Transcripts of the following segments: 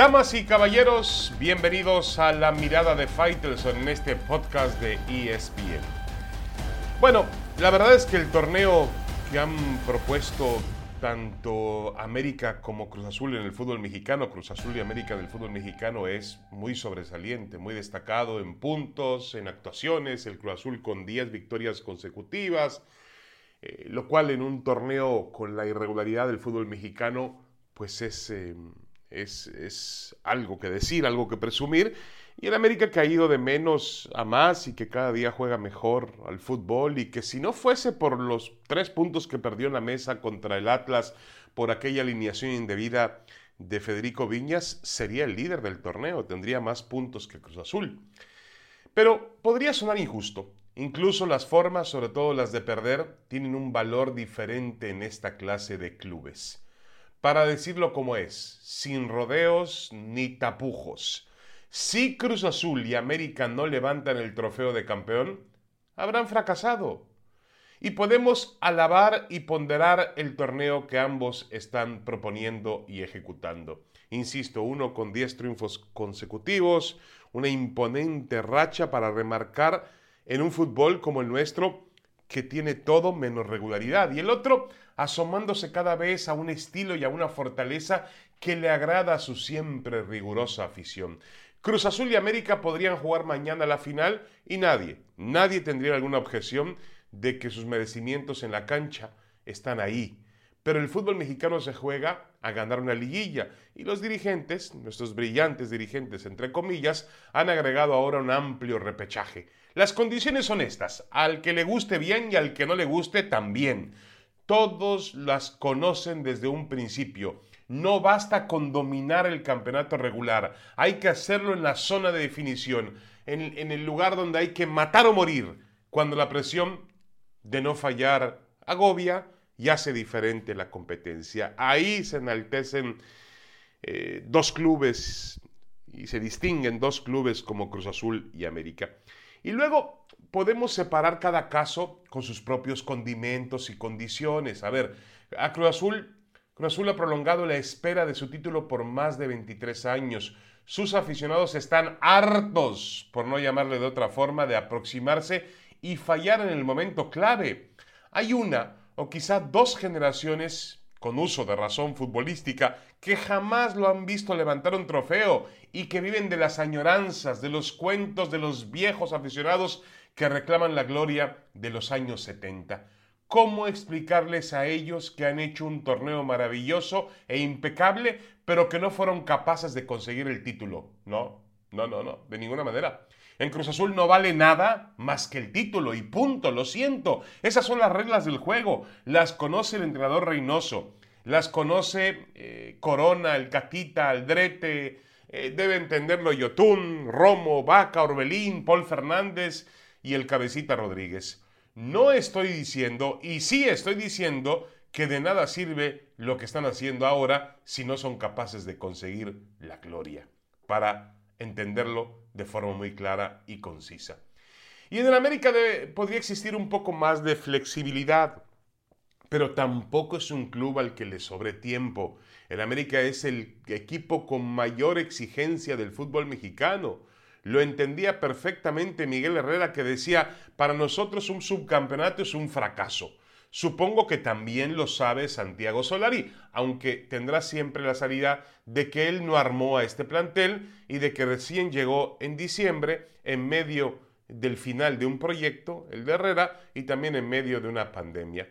Damas y caballeros, bienvenidos a la mirada de Fighters en este podcast de ESPN. Bueno, la verdad es que el torneo que han propuesto tanto América como Cruz Azul en el fútbol mexicano, Cruz Azul y América en el fútbol mexicano es muy sobresaliente, muy destacado en puntos, en actuaciones, el Cruz Azul con 10 victorias consecutivas, eh, lo cual en un torneo con la irregularidad del fútbol mexicano, pues es, eh, es, algo que decir, algo que presumir. Y el América ha caído de menos a más y que cada día juega mejor al fútbol y que si no fuese por los tres puntos que perdió en la mesa contra el Atlas por aquella alineación indebida de Federico Viñas, sería el líder del torneo, tendría más puntos que Cruz Azul. Pero podría sonar injusto. Incluso las formas, sobre todo las de perder, tienen un valor diferente en esta clase de clubes. Para decirlo como es, sin rodeos ni tapujos. Si Cruz Azul y América no levantan el trofeo de campeón, habrán fracasado. Y podemos alabar y ponderar el torneo que ambos están proponiendo y ejecutando. Insisto, uno con 10 triunfos consecutivos, una imponente racha para remarcar en un fútbol como el nuestro que tiene todo menos regularidad. Y el otro asomándose cada vez a un estilo y a una fortaleza que le agrada a su siempre rigurosa afición. Cruz Azul y América podrían jugar mañana la final y nadie, nadie tendría alguna objeción de que sus merecimientos en la cancha están ahí. Pero el fútbol mexicano se juega a ganar una liguilla y los dirigentes, nuestros brillantes dirigentes entre comillas, han agregado ahora un amplio repechaje. Las condiciones son estas, al que le guste bien y al que no le guste también. Todos las conocen desde un principio. No basta con dominar el campeonato regular, hay que hacerlo en la zona de definición, en, el lugar donde hay que matar o morir, cuando la presión de no fallar agobia y hace diferente la competencia. Ahí se enaltecen eh, dos clubes y se distinguen dos clubes como Cruz Azul y América. Y luego podemos separar cada caso con sus propios condimentos y condiciones. A ver, a Cruz Azul Cruz Azul ha prolongado la espera de su título por más de 23 años. Sus aficionados están hartos, por no llamarle de otra forma, de aproximarse y fallar en el momento clave. Hay una o quizá dos generaciones con uso de razón futbolística que jamás lo han visto levantar un trofeo y que viven de las añoranzas, de los cuentos de los viejos aficionados que reclaman la gloria de los años 70. ¿Cómo explicarles a ellos que han hecho un torneo maravilloso e impecable, pero que no fueron capaces de conseguir el título? No, no, no, no, de ninguna manera. En Cruz Azul no vale nada más que el título y punto, lo siento. Esas son las reglas del juego. Las conoce el entrenador Reynoso, las conoce eh, Corona, el Catita, Aldrete, eh, debe entenderlo Yotún, Romo, Vaca, Orbelín, Paul Fernández y el Cabecita Rodríguez. No estoy diciendo, y sí estoy diciendo, que de nada sirve lo que están haciendo ahora si no son capaces de conseguir la gloria, para entenderlo de forma muy clara y concisa. Y en el América podría existir un poco más de flexibilidad, pero tampoco es un club al que le sobre tiempo. El América es el equipo con mayor exigencia del fútbol mexicano. Lo entendía perfectamente Miguel Herrera que decía, para nosotros un subcampeonato es un fracaso. Supongo que también lo sabe Santiago Solari, aunque tendrá siempre la salida de que él no armó a este plantel y de que recién llegó en diciembre en medio del final de un proyecto, el de Herrera, y también en medio de una pandemia.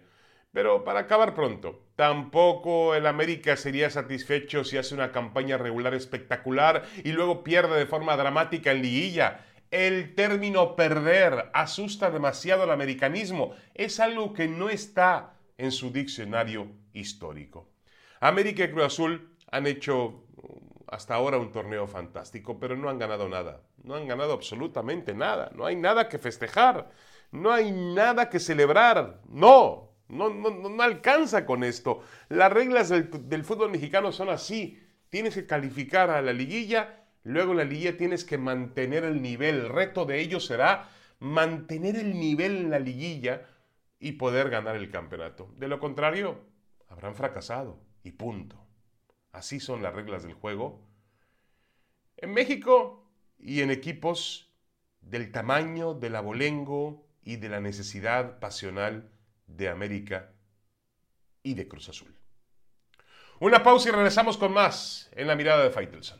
Pero para acabar pronto, tampoco el América sería satisfecho si hace una campaña regular espectacular y luego pierde de forma dramática en liguilla. El término perder asusta demasiado al americanismo. Es algo que no está en su diccionario histórico. América y Cruz Azul han hecho uh, hasta ahora un torneo fantástico, pero no han ganado nada. No han ganado absolutamente nada. No hay nada que festejar. No hay nada que celebrar. No, no, no, no alcanza con esto. Las reglas del, fútbol mexicano son así. Tienes que calificar a la liguilla, luego la liguilla tienes que mantener el nivel. El reto de ellos será mantener el nivel en la liguilla y poder ganar el campeonato. De lo contrario, habrán fracasado y punto. Así son las reglas del juego en México y en equipos del tamaño del abolengo y de la necesidad pasional de América y de Cruz Azul. Una pausa y regresamos con más en la mirada de Faitelson.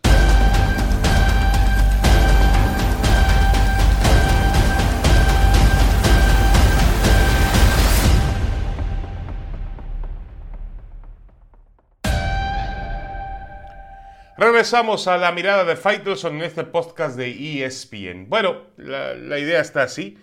Regresamos a la mirada de Faitelson en este podcast de ESPN. Bueno, la, idea está así.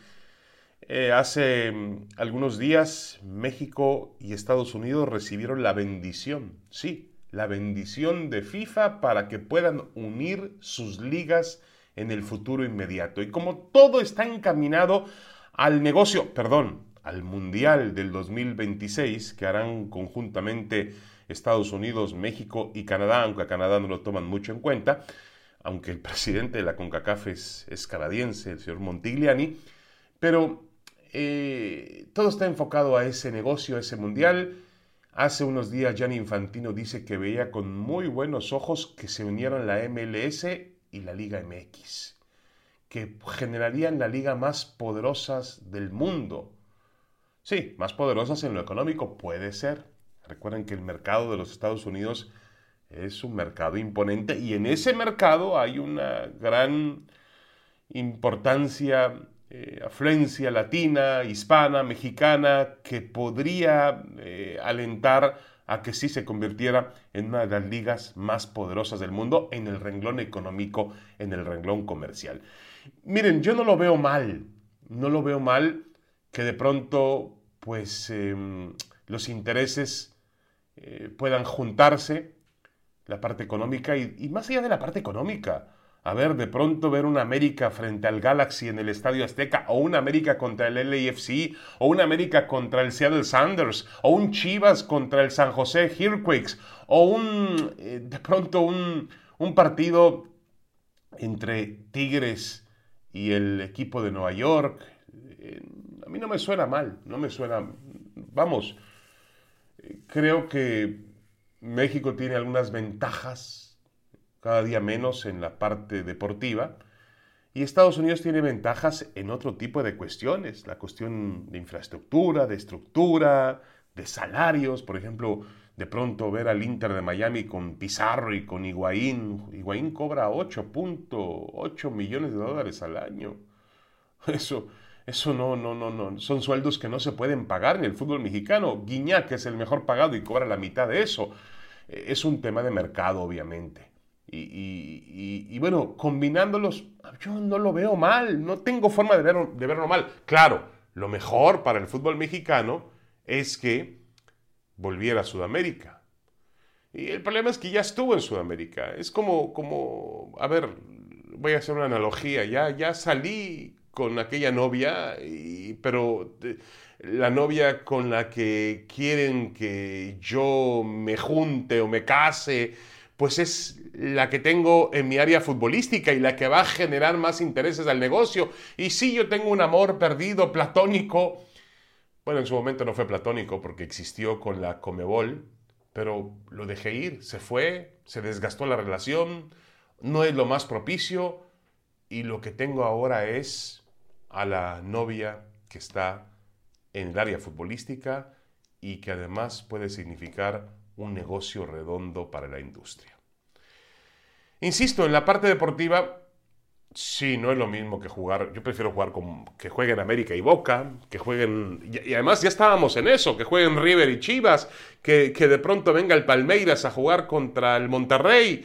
Eh, hace mm, algunos días México y Estados Unidos recibieron la bendición, sí, la bendición de FIFA para que puedan unir sus ligas en el futuro inmediato. Y como todo está encaminado al negocio, perdón, al Mundial del 2026 que harán conjuntamente Estados Unidos, México y Canadá, aunque a Canadá no lo toman mucho en cuenta, aunque el presidente de la CONCACAF es, canadiense, el señor Montigliani, pero eh, todo está enfocado a ese negocio, a ese mundial. Hace unos días Gianni Infantino dice que veía con muy buenos ojos que se unieran la MLS y la Liga MX, que generarían la liga más poderosas del mundo. Sí, más poderosas en lo económico puede ser, Recuerden que el mercado de los Estados Unidos es un mercado imponente y en ese mercado hay una gran importancia, eh, afluencia latina, hispana, mexicana, que podría eh, alentar a que sí se convirtiera en una de las ligas más poderosas del mundo en el renglón económico, en el renglón comercial. Miren, yo no lo veo mal, no lo veo mal que de pronto, pues, em, los intereses eh, puedan juntarse la parte económica y, más allá de la parte económica. A ver, de pronto ver una América frente al Galaxy en el Estadio Azteca, o una América contra el LAFC, o una América contra el Seattle Sanders, o un Chivas contra el San José Earthquakes, o un, eh, de pronto un, un partido entre Tigres y el equipo de Nueva York. Eh, a mí no me suena mal, no me suena, vamos, creo que México tiene algunas ventajas, cada día menos en la parte deportiva, y Estados Unidos tiene ventajas en otro tipo de cuestiones, la cuestión de infraestructura, de estructura, de salarios, por ejemplo, de pronto ver al Inter de Miami con Pizarro y con Higuaín. Higuaín cobra 8.8 millones de dólares al año. Eso, eso no, no, no, no. Son sueldos que no se pueden pagar en el fútbol mexicano. Guiñac es el mejor pagado y cobra la mitad de eso. Es un tema de mercado, obviamente. Y, bueno, combinándolos, yo no lo veo mal. No tengo forma de, de verlo mal. Claro, lo mejor para el fútbol mexicano es que volviera a Sudamérica. Y el problema es que ya estuvo en Sudamérica. Es como, como, a ver, voy a hacer una analogía. Ya, ya salí con aquella novia, pero la novia con la que quieren que yo me junte o me case, pues es la que tengo en mi área futbolística y la que va a generar más intereses al negocio. Y si yo tengo un amor perdido, platónico, bueno, en su momento no fue platónico porque existió con la Comebol, pero lo dejé ir, se fue, se desgastó la relación, no es lo más propicio y lo que tengo ahora es a la novia que está en el área futbolística y que además puede significar un negocio redondo para la industria. Insisto, en la parte deportiva, sí, no es lo mismo que jugar. Yo prefiero jugar con que jueguen América y Boca, que jueguen. Y, además ya estábamos en eso, que jueguen River y Chivas, que, de pronto venga el Palmeiras a jugar contra el Monterrey.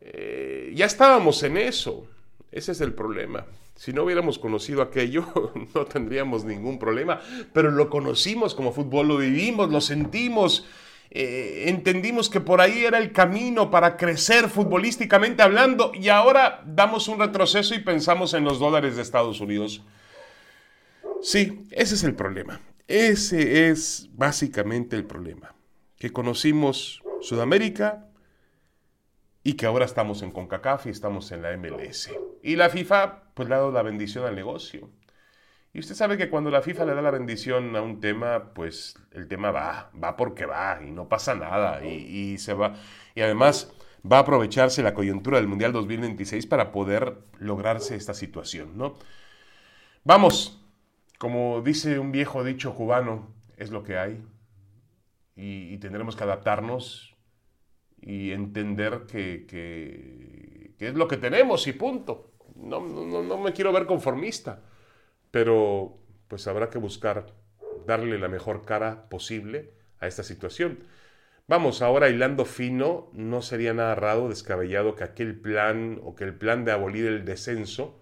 Eh, ya estábamos en eso. Ese es el problema. Si no hubiéramos conocido aquello, no tendríamos ningún problema, pero lo conocimos como fútbol, lo vivimos, lo sentimos, eh, entendimos que por ahí era el camino para crecer futbolísticamente hablando y ahora damos un retroceso y pensamos en los dólares de Estados Unidos. Sí, ese es el problema. Ese es básicamente el problema. Que conocimos Sudamérica, y que ahora estamos en CONCACAF y estamos en la MLS. Y la FIFA pues le ha dado la bendición al negocio. Y usted sabe que cuando la FIFA le da la bendición a un tema, pues el tema va, va porque va y no pasa nada y, se va. Y además, va a aprovecharse la coyuntura del Mundial 2026 para poder lograrse esta situación, ¿no? Vamos, como dice un viejo dicho cubano, es lo que hay y, tendremos que adaptarnos y entender que, es lo que tenemos y punto. No, no, no me quiero ver conformista, pero pues habrá que buscar darle la mejor cara posible a esta situación. Vamos, ahora hilando fino, no sería nada raro, descabellado que aquel plan o que el plan de abolir el descenso,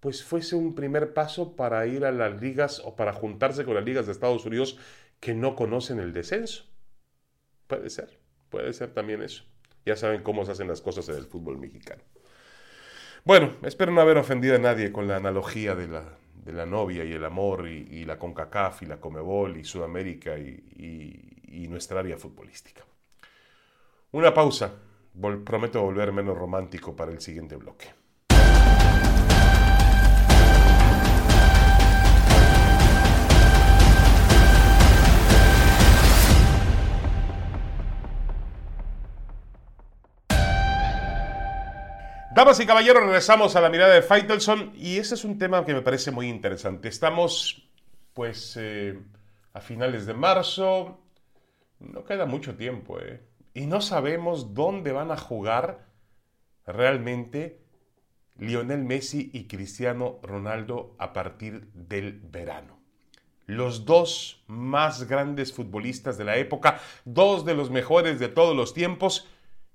pues fuese un primer paso para ir a las ligas o para juntarse con las ligas de Estados Unidos que no conocen el descenso. Puede ser, puede ser también eso. Ya saben cómo se hacen las cosas en el fútbol mexicano. Bueno, espero no haber ofendido a nadie con la analogía de la, de la novia y el amor y, la CONCACAF y la Comebol y Sudamérica y, nuestra área futbolística. Una pausa. prometo volver menos romántico para el siguiente bloque. Damas y caballeros, regresamos a la mirada de Faitelson y ese es un tema que me parece muy interesante. Estamos, pues, eh, a finales de marzo, no queda mucho tiempo, ¿eh? Y no sabemos dónde van a jugar realmente Lionel Messi y Cristiano Ronaldo a partir del verano. Los dos más grandes futbolistas de la época, dos de los mejores de todos los tiempos,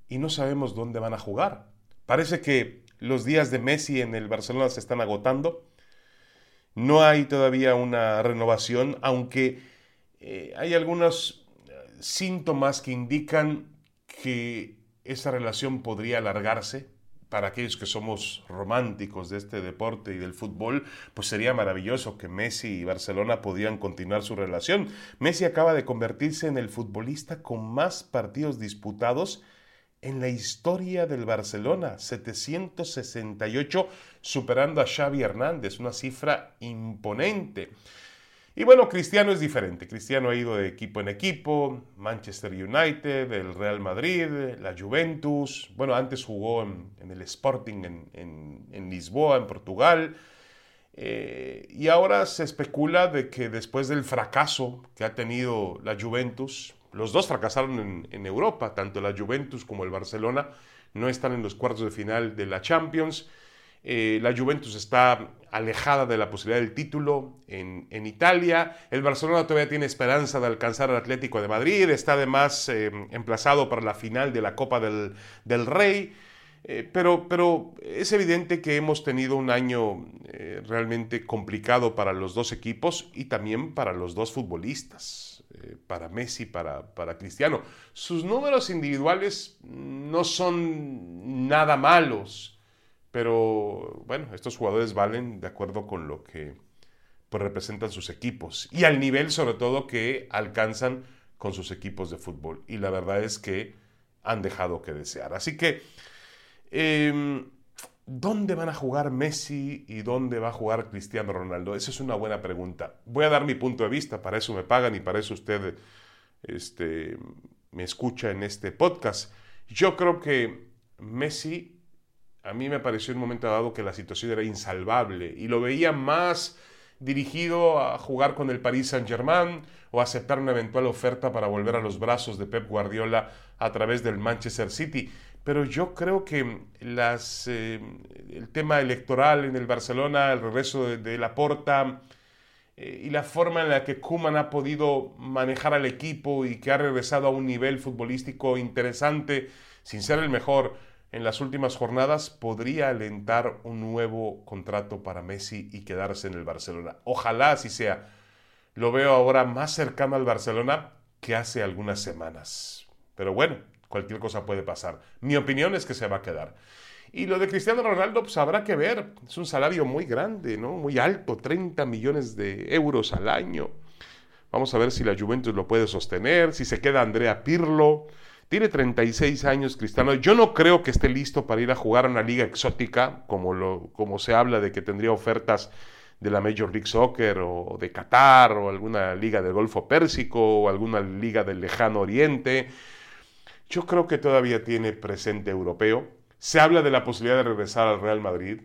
y no sabemos dónde van a jugar. Parece que los días de Messi en el Barcelona se están agotando. No hay todavía una renovación, aunque eh, hay algunos eh, síntomas que indican que esa relación podría alargarse. Para aquellos que somos románticos de este deporte y del fútbol, pues sería maravilloso que Messi y Barcelona pudieran continuar su relación. Messi acaba de convertirse en el futbolista con más partidos disputados en la historia del Barcelona, 768, superando a Xavi Hernández, una cifra imponente. Y bueno, Cristiano es diferente. Cristiano ha ido de equipo en equipo, Manchester United, el Real Madrid, la Juventus. Bueno, antes jugó en, el Sporting en, Lisboa, en Portugal. Eh, y ahora se especula de que después del fracaso que ha tenido la Juventus, los dos fracasaron en, Europa, tanto la Juventus como el Barcelona no están en los cuartos de final de la Champions. Eh, la Juventus está alejada de la posibilidad del título en, Italia. El Barcelona todavía tiene esperanza de alcanzar al Atlético de Madrid. Está además eh, emplazado para la final de la Copa del, Rey. Eh, pero, pero, es evidente que hemos tenido un año realmente complicado para los dos equipos y también para los dos futbolistas. Eh, para Messi, para, para Cristiano. Sus números individuales no son nada malos, pero bueno, estos jugadores valen de acuerdo con lo que pues, representan sus equipos y al nivel sobre todo que alcanzan con sus equipos de fútbol. Y la verdad es que han dejado que desear. Así que em, ¿Dónde van a jugar Messi y dónde va a jugar Cristiano Ronaldo? Esa es una buena pregunta. Voy a dar mi punto de vista, para eso me pagan y para eso usted este, me escucha en este podcast. Yo creo que Messi, a mí me pareció en un momento dado que la situación era insalvable y lo veía más dirigido a jugar con el Paris Saint-Germain o aceptar una eventual oferta para volver a los brazos de Pep Guardiola a través del Manchester City pero yo creo que las, eh, el tema electoral en el Barcelona, el regreso de, de Laporta eh, y la forma en la que Kuman ha podido manejar al equipo y que ha regresado a un nivel futbolístico interesante, sin ser el mejor en las últimas jornadas, podría alentar un nuevo contrato para Messi y quedarse en el Barcelona. Ojalá así sea. Lo veo ahora más cercano al Barcelona que hace algunas semanas. Pero bueno, Cualquier cosa puede pasar. Mi opinión es que se va a quedar. Y lo de Cristiano Ronaldo, pues habrá que ver. Es un salario muy grande, ¿no? Muy alto, 30 millones de euros al año. Vamos a ver si la Juventus lo puede sostener, si se queda Andrea Pirlo. Tiene 36 años Cristiano. Yo no creo que esté listo para ir a jugar a una liga exótica, como, lo, como se habla de que tendría ofertas de la Major League Soccer o de Qatar o alguna liga del Golfo Pérsico o alguna liga del lejano Oriente. Yo creo que todavía tiene presente europeo. Se habla de la posibilidad de regresar al Real Madrid.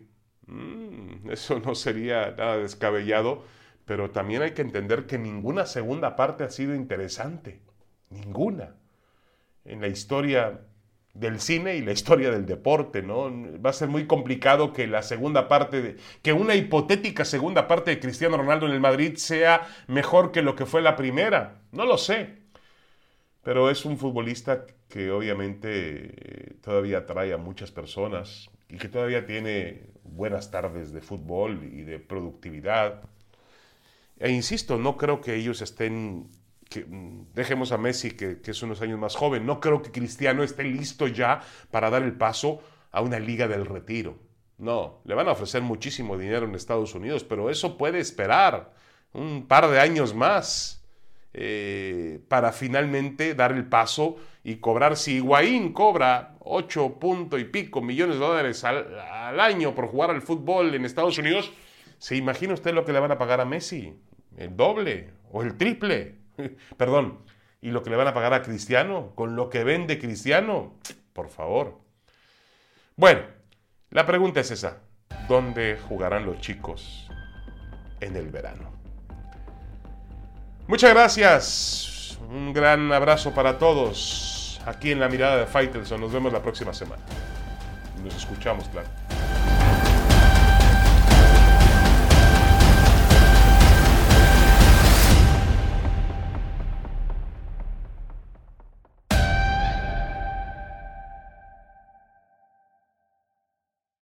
Mm, eso no sería nada descabellado, pero también hay que entender que ninguna segunda parte ha sido interesante. Ninguna. En la historia del cine y la historia del deporte, ¿no? Va a ser muy complicado que la segunda parte, de, que una hipotética segunda parte de Cristiano Ronaldo en el Madrid sea mejor que lo que fue la primera. No lo sé. Pero es un futbolista que obviamente eh, todavía atrae a muchas personas y que todavía tiene buenas tardes de fútbol y de productividad. E insisto, no creo que ellos estén Mm, dejemos a Messi, que, que, es unos años más joven. No creo que Cristiano esté listo ya para dar el paso a una liga del retiro. No, le van a ofrecer muchísimo dinero en Estados Unidos, pero eso puede esperar un par de años más eh, para finalmente dar el paso y cobrar. Si Higuaín cobra 8 punto y pico millones de dólares al, al año por jugar al fútbol en Estados Unidos, ¿se imagina usted lo que le van a pagar a Messi? ¿El doble o el triple? Perdón, ¿y lo que le van a pagar a Cristiano? ¿Con lo que vende Cristiano? Por favor. Bueno, la pregunta es esa. ¿Dónde jugarán los chicos en el verano? Muchas gracias. Un gran abrazo para todos aquí en la mirada de Faitelson. Nos vemos la próxima semana. Nos escuchamos, claro.